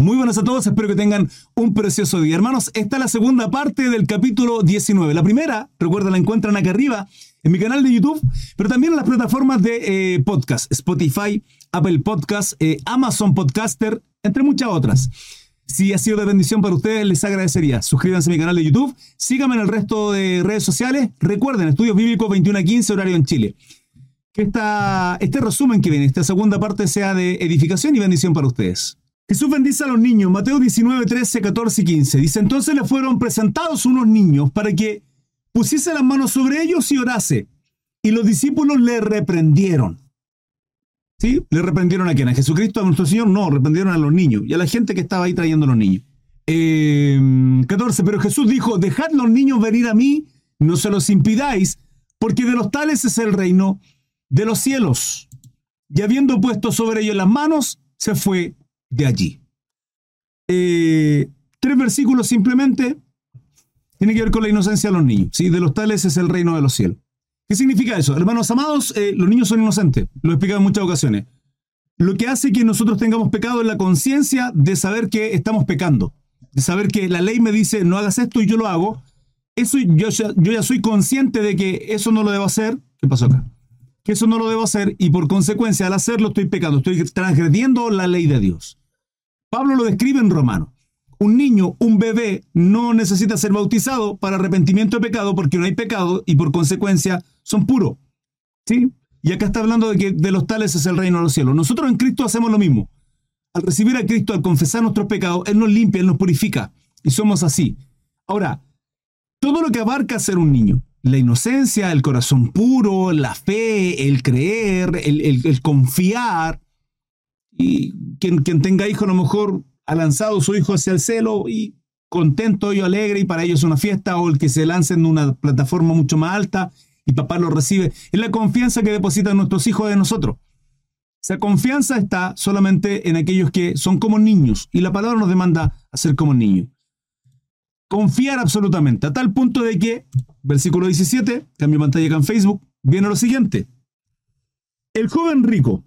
Muy buenas a todos, espero que tengan un precioso día. Hermanos, esta es la segunda parte del capítulo 19. La primera, recuerda, la encuentran acá arriba en mi canal de YouTube, pero también en las plataformas de eh, podcast, Spotify, Apple Podcast, eh, Amazon Podcaster, entre muchas otras. Si ha sido de bendición para ustedes, les agradecería. Suscríbanse a mi canal de YouTube, síganme en el resto de redes sociales. Recuerden, Estudios Bíblicos 21 a 15, horario en Chile. Que esta, este resumen que viene, esta segunda parte, sea de edificación y bendición para ustedes. Jesús bendice a los niños. Mateo 19, 13, 14 y 15. Dice, entonces le fueron presentados unos niños para que pusiese las manos sobre ellos y orase. Y los discípulos le reprendieron. ¿Sí? ¿Le reprendieron a quién? ¿A Jesucristo, a nuestro Señor? No, reprendieron a los niños y a la gente que estaba ahí trayendo a los niños. 14. Eh, pero Jesús dijo, dejad los niños venir a mí, no se los impidáis, porque de los tales es el reino de los cielos. Y habiendo puesto sobre ellos las manos, se fue de allí. Eh, tres versículos simplemente tiene que ver con la inocencia de los niños. ¿sí? De los tales es el reino de los cielos. ¿Qué significa eso? Hermanos amados, eh, los niños son inocentes. Lo he explicado en muchas ocasiones. Lo que hace que nosotros tengamos pecado es la conciencia de saber que estamos pecando. De saber que la ley me dice no hagas esto y yo lo hago. Eso yo yo ya soy consciente de que eso no lo debo hacer. ¿Qué pasó acá? Que eso no lo debo hacer y por consecuencia al hacerlo estoy pecando, estoy transgrediendo la ley de Dios. Pablo lo describe en Romano. Un niño, un bebé, no necesita ser bautizado para arrepentimiento de pecado porque no hay pecado y por consecuencia son puros. ¿Sí? Y acá está hablando de que de los tales es el reino de los cielos. Nosotros en Cristo hacemos lo mismo. Al recibir a Cristo, al confesar nuestros pecados, Él nos limpia, Él nos purifica. Y somos así. Ahora, todo lo que abarca ser un niño, la inocencia, el corazón puro, la fe, el creer, el, el confiar, y quien, tenga hijo a lo mejor ha lanzado su hijo hacia el cielo y contento y alegre y para ellos es una fiesta o el que se lance en una plataforma mucho más alta y papá lo recibe. Es la confianza que depositan nuestros hijos de nosotros. Esa confianza está solamente en aquellos que son como niños y la palabra nos demanda a ser como niños. Confiar absolutamente, a tal punto de que, versículo 17, cambio pantalla acá en Facebook, viene lo siguiente. El joven rico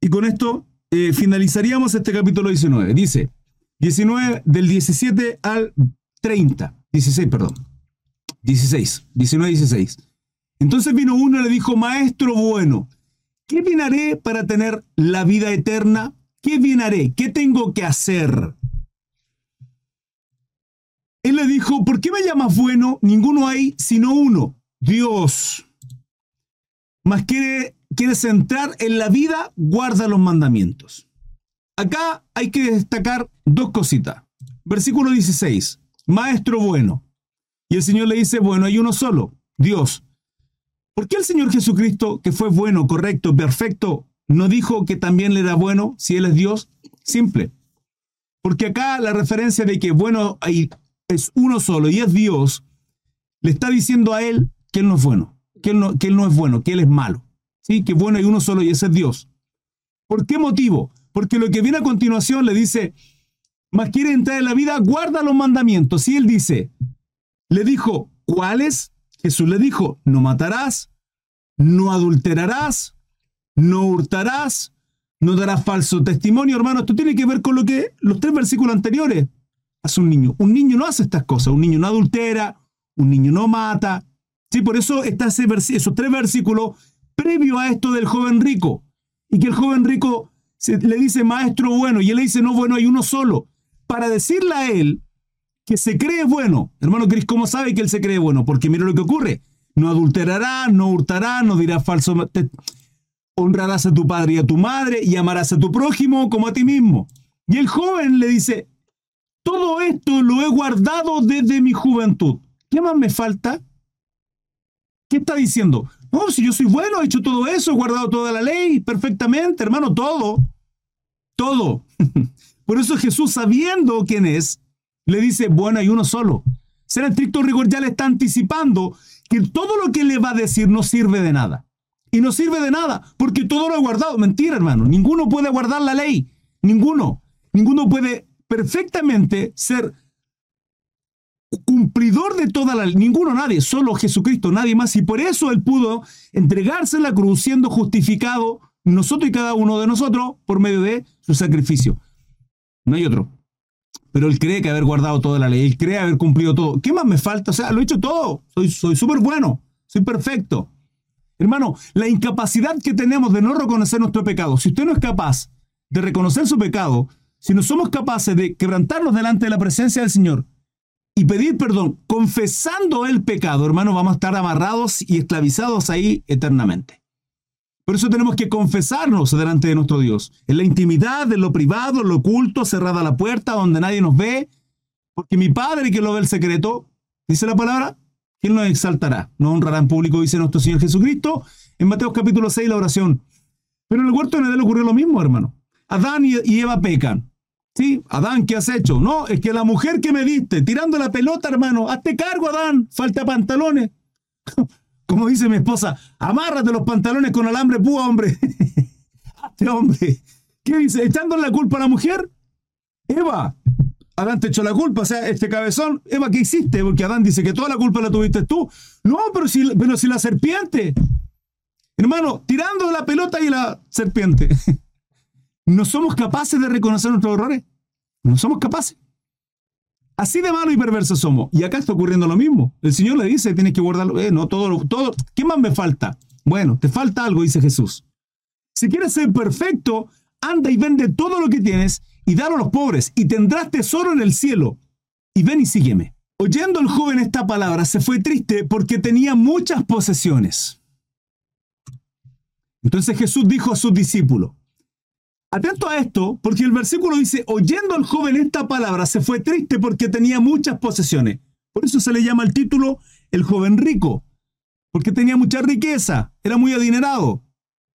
y con esto eh, finalizaríamos este capítulo 19. Dice, 19 del 17 al 30. 16, perdón. 16. 19, 16. Entonces vino uno y le dijo, maestro bueno, ¿qué bien haré para tener la vida eterna? ¿Qué bien haré? ¿Qué tengo que hacer? Él le dijo, ¿por qué me llamas bueno? Ninguno hay sino uno, Dios. Mas quiere quieres entrar en la vida, guarda los mandamientos. Acá hay que destacar dos cositas. Versículo 16, Maestro bueno. Y el Señor le dice, bueno, hay uno solo, Dios. ¿Por qué el Señor Jesucristo, que fue bueno, correcto, perfecto, no dijo que también le da bueno si Él es Dios? Simple. Porque acá la referencia de que bueno es uno solo y es Dios, le está diciendo a Él que Él no es bueno, que Él no, que él no es bueno, que Él es malo. ¿Sí? que bueno hay uno solo y ese es Dios. ¿Por qué motivo? Porque lo que viene a continuación le dice, más quiere entrar en la vida, guarda los mandamientos. Y él dice, le dijo, ¿cuáles? Jesús le dijo, no matarás, no adulterarás, no hurtarás, no darás falso testimonio, hermano. Esto tiene que ver con lo que los tres versículos anteriores hace un niño. Un niño no hace estas cosas, un niño no adultera, un niño no mata. Sí, por eso está ese esos tres versículos previo a esto del joven rico. Y que el joven rico le dice maestro bueno y él le dice no bueno, hay uno solo. Para decirle a él que se cree bueno. Hermano Cris, ¿cómo sabe que él se cree bueno? Porque mira lo que ocurre. No adulterará, no hurtará, no dirá falso. honrarás a tu padre y a tu madre y amarás a tu prójimo como a ti mismo. Y el joven le dice, todo esto lo he guardado desde mi juventud. ¿Qué más me falta? ¿Qué está diciendo? No, si yo soy bueno, he hecho todo eso, he guardado toda la ley perfectamente, hermano, todo. Todo. Por eso Jesús, sabiendo quién es, le dice, bueno, hay uno solo. Ser estricto rigor ya le está anticipando que todo lo que le va a decir no sirve de nada. Y no sirve de nada, porque todo lo ha guardado. Mentira, hermano. Ninguno puede guardar la ley. Ninguno. Ninguno puede perfectamente ser cumplidor de toda la ninguno, nadie, solo Jesucristo, nadie más, y por eso Él pudo entregarse en la cruz siendo justificado nosotros y cada uno de nosotros por medio de su sacrificio. No hay otro. Pero él cree que haber guardado toda la ley, él cree haber cumplido todo. ¿Qué más me falta? O sea, lo he hecho todo. Soy súper bueno, soy perfecto. Hermano, la incapacidad que tenemos de no reconocer nuestro pecado, si usted no es capaz de reconocer su pecado, si no somos capaces de quebrantarnos delante de la presencia del Señor y pedir perdón, confesando el pecado, hermano, vamos a estar amarrados y esclavizados ahí eternamente. Por eso tenemos que confesarnos delante de nuestro Dios, en la intimidad, en lo privado, en lo oculto, cerrada la puerta, donde nadie nos ve, porque mi Padre que lo ve el secreto, dice la palabra, ¿quién nos exaltará? Nos honrará en público, dice nuestro Señor Jesucristo, en Mateo capítulo 6, la oración. Pero en el huerto de Edén ocurrió lo mismo, hermano. Adán y Eva pecan. Sí, Adán, ¿qué has hecho? No, es que la mujer que me diste, tirando la pelota, hermano, hazte cargo, Adán, falta pantalones. Como dice mi esposa, amárrate los pantalones con alambre púa, hombre. Hazte hombre. ¿Qué dice? ¿Echándole la culpa a la mujer? Eva, Adán te echó la culpa, o sea, este cabezón, Eva, ¿qué hiciste? Porque Adán dice que toda la culpa la tuviste tú. No, pero si, pero si la serpiente. Hermano, tirando la pelota y la serpiente. ¿No somos capaces de reconocer nuestros errores? No somos capaces. Así de malo y perverso somos. Y acá está ocurriendo lo mismo. El Señor le dice, tienes que guardarlo. Eh, no, todo, todo. ¿Qué más me falta? Bueno, te falta algo, dice Jesús. Si quieres ser perfecto, anda y vende todo lo que tienes y dalo a los pobres y tendrás tesoro en el cielo. Y ven y sígueme. Oyendo el joven esta palabra, se fue triste porque tenía muchas posesiones. Entonces Jesús dijo a sus discípulos, Atento a esto, porque el versículo dice, oyendo al joven esta palabra, se fue triste porque tenía muchas posesiones. Por eso se le llama el título el joven rico, porque tenía mucha riqueza, era muy adinerado.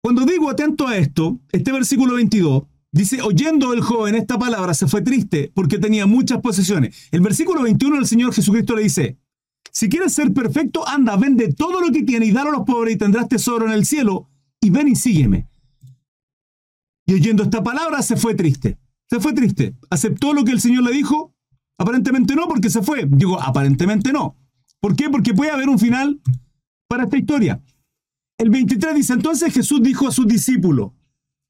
Cuando digo atento a esto, este versículo 22 dice, oyendo el joven esta palabra, se fue triste porque tenía muchas posesiones. El versículo 21 el Señor Jesucristo le dice, si quieres ser perfecto, anda, vende todo lo que tienes y dalo a los pobres y tendrás tesoro en el cielo, y ven y sígueme. Y oyendo esta palabra se fue triste. Se fue triste. ¿Aceptó lo que el Señor le dijo? Aparentemente no, porque se fue. Digo, aparentemente no. ¿Por qué? Porque puede haber un final para esta historia. El 23 dice, entonces Jesús dijo a sus discípulos,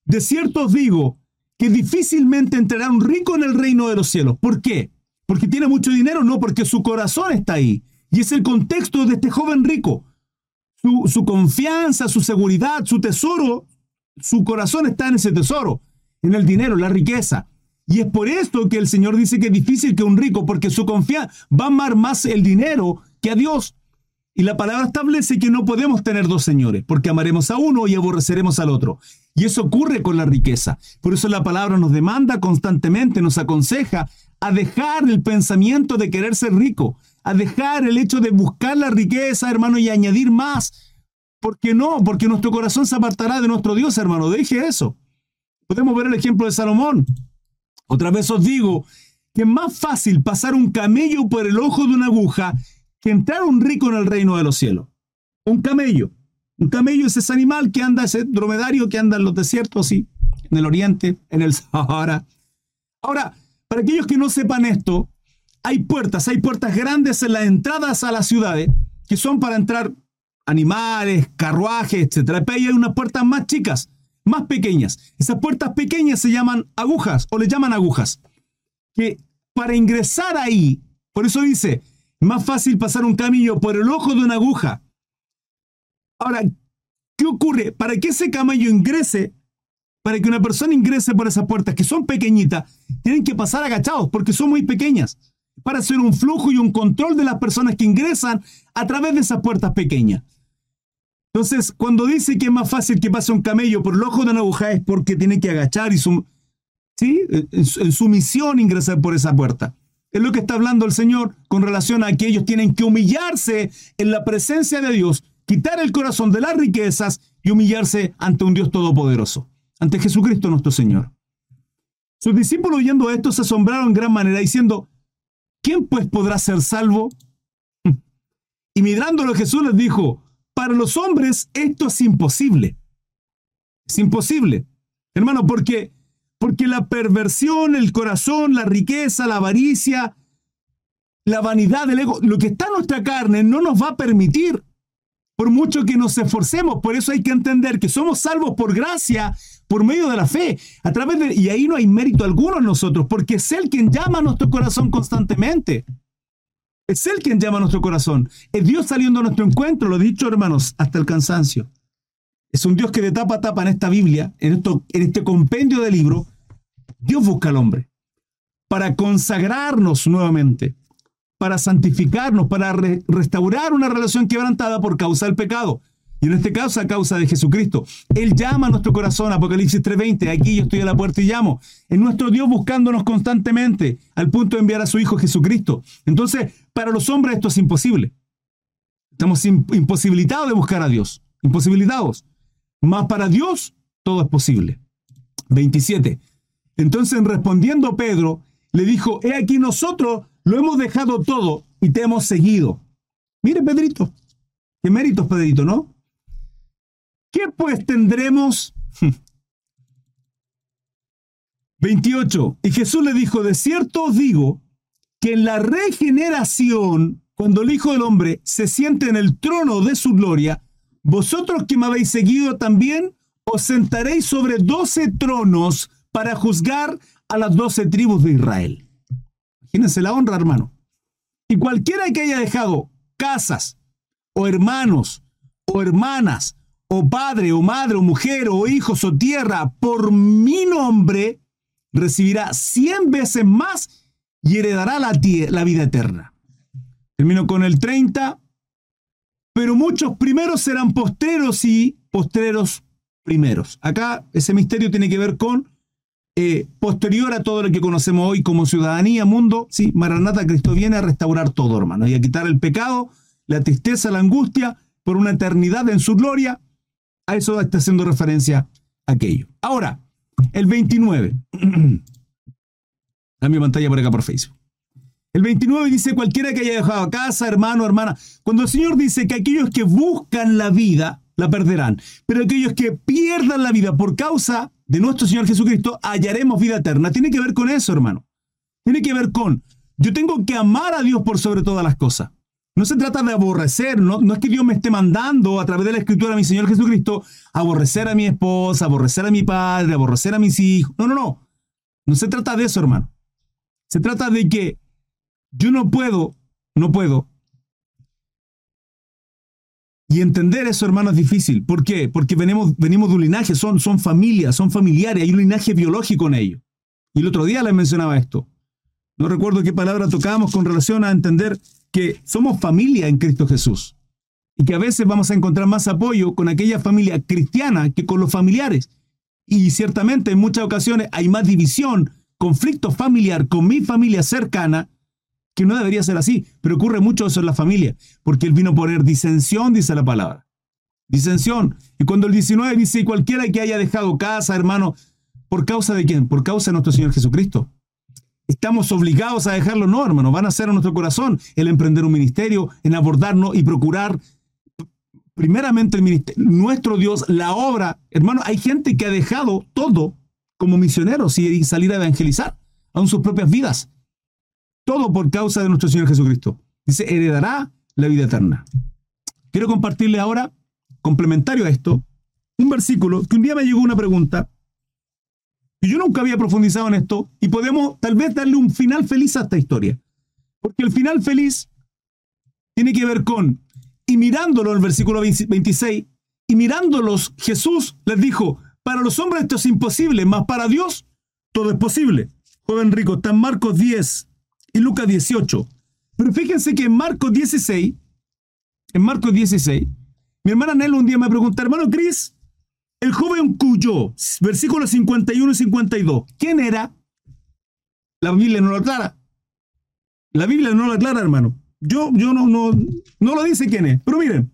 de cierto os digo que difícilmente entrará un rico en el reino de los cielos. ¿Por qué? ¿Porque tiene mucho dinero? No, porque su corazón está ahí. Y es el contexto de este joven rico. Su, su confianza, su seguridad, su tesoro su corazón está en ese tesoro, en el dinero, la riqueza. Y es por esto que el Señor dice que es difícil que un rico, porque su confianza va a amar más el dinero que a Dios. Y la palabra establece que no podemos tener dos señores, porque amaremos a uno y aborreceremos al otro. Y eso ocurre con la riqueza. Por eso la palabra nos demanda constantemente, nos aconseja a dejar el pensamiento de querer ser rico, a dejar el hecho de buscar la riqueza, hermano, y añadir más, ¿Por qué no? Porque nuestro corazón se apartará de nuestro Dios, hermano. Deje eso. Podemos ver el ejemplo de Salomón. Otra vez os digo que es más fácil pasar un camello por el ojo de una aguja que entrar un rico en el reino de los cielos. Un camello. Un camello es ese animal que anda, ese dromedario que anda en los desiertos, sí, en el oriente, en el Sahara. Ahora, para aquellos que no sepan esto, hay puertas, hay puertas grandes en las entradas a las ciudades que son para entrar animales, carruajes, etc. Pero hay unas puertas más chicas, más pequeñas. Esas puertas pequeñas se llaman agujas o le llaman agujas. Que para ingresar ahí, por eso dice, más fácil pasar un camello por el ojo de una aguja. Ahora, ¿qué ocurre? Para que ese camello ingrese, para que una persona ingrese por esas puertas que son pequeñitas, tienen que pasar agachados porque son muy pequeñas para hacer un flujo y un control de las personas que ingresan a través de esas puertas pequeñas. Entonces, cuando dice que es más fácil que pase un camello por el ojo de una aguja es porque tiene que agachar y su, ¿sí? su misión ingresar por esa puerta. Es lo que está hablando el Señor con relación a que ellos tienen que humillarse en la presencia de Dios, quitar el corazón de las riquezas y humillarse ante un Dios todopoderoso, ante Jesucristo nuestro Señor. Sus discípulos oyendo esto se asombraron en gran manera diciendo, ¿quién pues podrá ser salvo? Y mirándolo Jesús les dijo, para los hombres esto es imposible. Es imposible. Hermano, porque porque la perversión, el corazón, la riqueza, la avaricia, la vanidad del ego, lo que está en nuestra carne no nos va a permitir por mucho que nos esforcemos. Por eso hay que entender que somos salvos por gracia, por medio de la fe, a través de, y ahí no hay mérito alguno en nosotros, porque es Él quien llama a nuestro corazón constantemente. Es Él quien llama a nuestro corazón. Es Dios saliendo a nuestro encuentro, lo he dicho hermanos, hasta el cansancio. Es un Dios que de tapa a tapa en esta Biblia, en, esto, en este compendio de libro, Dios busca al hombre para consagrarnos nuevamente, para santificarnos, para restaurar una relación quebrantada por causa del pecado. Y en este caso, a causa de Jesucristo. Él llama a nuestro corazón, Apocalipsis 3:20, aquí yo estoy a la puerta y llamo. Es nuestro Dios buscándonos constantemente, al punto de enviar a su Hijo Jesucristo. Entonces, para los hombres esto es imposible. Estamos imposibilitados de buscar a Dios, imposibilitados. Mas para Dios todo es posible. 27. Entonces, respondiendo Pedro, le dijo, he aquí nosotros lo hemos dejado todo y te hemos seguido. Mire, Pedrito, qué méritos, Pedrito, ¿no? ¿Qué pues tendremos? 28. Y Jesús le dijo, de cierto os digo que en la regeneración, cuando el Hijo del Hombre se siente en el trono de su gloria, vosotros que me habéis seguido también os sentaréis sobre doce tronos para juzgar a las doce tribus de Israel. Imagínense la honra, hermano. Y cualquiera que haya dejado casas, o hermanos, o hermanas, o padre, o madre, o mujer, o hijos, o tierra, por mi nombre, recibirá cien veces más y heredará la, la vida eterna. Termino con el 30. Pero muchos primeros serán postreros y postreros primeros. Acá ese misterio tiene que ver con eh, posterior a todo lo que conocemos hoy como ciudadanía, mundo. Sí, Maranata, Cristo viene a restaurar todo, hermano, y a quitar el pecado, la tristeza, la angustia, por una eternidad en su gloria a eso está haciendo referencia aquello. Ahora, el 29. A mi pantalla por acá por Facebook. El 29 dice, cualquiera que haya dejado casa, hermano, hermana. Cuando el Señor dice que aquellos que buscan la vida, la perderán. Pero aquellos que pierdan la vida por causa de nuestro Señor Jesucristo, hallaremos vida eterna. Tiene que ver con eso, hermano. Tiene que ver con, yo tengo que amar a Dios por sobre todas las cosas. No se trata de aborrecer, no, no, es que Dios me esté mandando a través de la escritura a mi Señor Jesucristo aborrecer a mi esposa, aborrecer a mi padre, aborrecer a mis hijos. No, no, no. No se trata de eso, hermano. Se trata de que yo no puedo, no puedo. Y entender eso, hermano, es difícil. ¿Por qué? Porque venimos, venimos de un linaje, son, son familias, son familiares, hay un linaje biológico en ellos. Y el otro día les mencionaba esto. No recuerdo qué palabra tocábamos con relación a entender que somos familia en Cristo Jesús y que a veces vamos a encontrar más apoyo con aquella familia cristiana que con los familiares. Y ciertamente en muchas ocasiones hay más división, conflicto familiar con mi familia cercana, que no debería ser así, pero ocurre mucho eso en la familia, porque Él vino a poner disensión, dice la palabra. Disensión. Y cuando el 19 dice, cualquiera que haya dejado casa, hermano, ¿por causa de quién? Por causa de nuestro Señor Jesucristo estamos obligados a dejarlo, no, hermano, van a ser a nuestro corazón el emprender un ministerio, en abordarnos y procurar primeramente el ministerio, nuestro Dios, la obra. Hermano, hay gente que ha dejado todo como misioneros y salir a evangelizar, aun sus propias vidas. Todo por causa de nuestro Señor Jesucristo. Dice, heredará la vida eterna. Quiero compartirle ahora, complementario a esto, un versículo que un día me llegó una pregunta yo nunca había profundizado en esto y podemos tal vez darle un final feliz a esta historia. Porque el final feliz tiene que ver con, y mirándolo en el versículo 26, y mirándolos, Jesús les dijo, para los hombres esto es imposible, mas para Dios todo es posible. Joven rico, está en Marcos 10 y Lucas 18. Pero fíjense que en Marcos 16, en Marcos 16, mi hermana Nelo un día me preguntó, hermano Cris, el joven cuyo, versículos 51 y 52, ¿quién era? La Biblia no lo aclara. La Biblia no lo aclara, hermano. Yo, yo no, no, no lo dice quién es. Pero miren.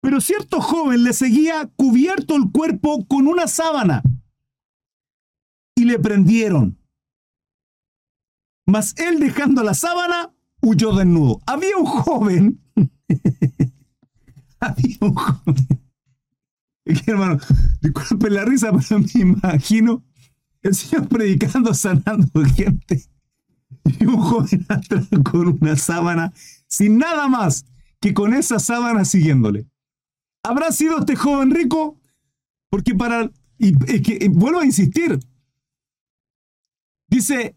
Pero cierto joven le seguía cubierto el cuerpo con una sábana y le prendieron. Mas él dejando la sábana huyó desnudo. Había un joven. había un joven hermano, disculpen la risa, pero me imagino el Señor predicando, sanando gente. Y un joven atrás con una sábana, sin nada más que con esa sábana siguiéndole. ¿Habrá sido este joven rico? Porque para... Y, que, vuelvo a insistir. Dice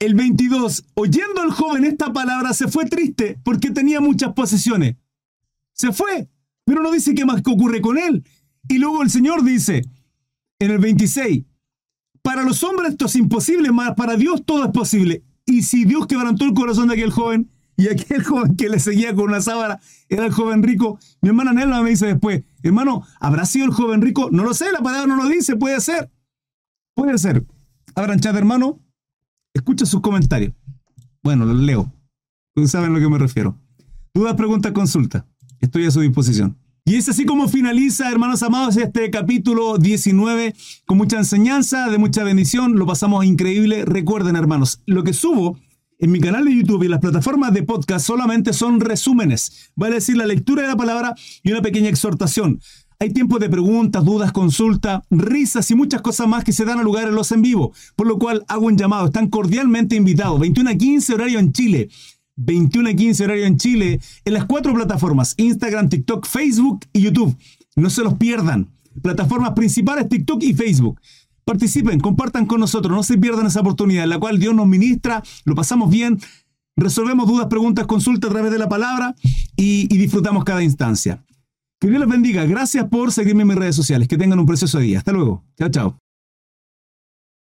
el 22, oyendo el joven esta palabra, se fue triste porque tenía muchas posesiones. Se fue, pero no dice qué más ocurre con él. Y luego el Señor dice, en el 26, para los hombres esto es imposible, mas para Dios todo es posible. Y si Dios quebrantó el corazón de aquel joven, y aquel joven que le seguía con una sábana era el joven rico, mi hermana Nelma me dice después, hermano, ¿habrá sido el joven rico? No lo sé, la palabra no lo dice, puede ser. Puede ser. Abran chat, hermano. Escucha sus comentarios. Bueno, los leo. Ustedes saben a lo que me refiero. Dudas, preguntas, consulta. Estoy a su disposición. Y es así como finaliza, hermanos amados, este capítulo 19 con mucha enseñanza, de mucha bendición. Lo pasamos increíble. Recuerden, hermanos, lo que subo en mi canal de YouTube y las plataformas de podcast solamente son resúmenes. Vale decir la lectura de la palabra y una pequeña exhortación. Hay tiempo de preguntas, dudas, consultas, risas y muchas cosas más que se dan a lugar en los en vivo, por lo cual hago un llamado. Están cordialmente invitados. 21 a 15 horario en Chile. 21 a 15 horario en Chile, en las cuatro plataformas, Instagram, TikTok, Facebook y YouTube. No se los pierdan. Plataformas principales, TikTok y Facebook. Participen, compartan con nosotros, no se pierdan esa oportunidad en la cual Dios nos ministra, lo pasamos bien, resolvemos dudas, preguntas, consultas a través de la palabra y, y disfrutamos cada instancia. Que Dios les bendiga. Gracias por seguirme en mis redes sociales. Que tengan un precioso día. Hasta luego. Chao, chao.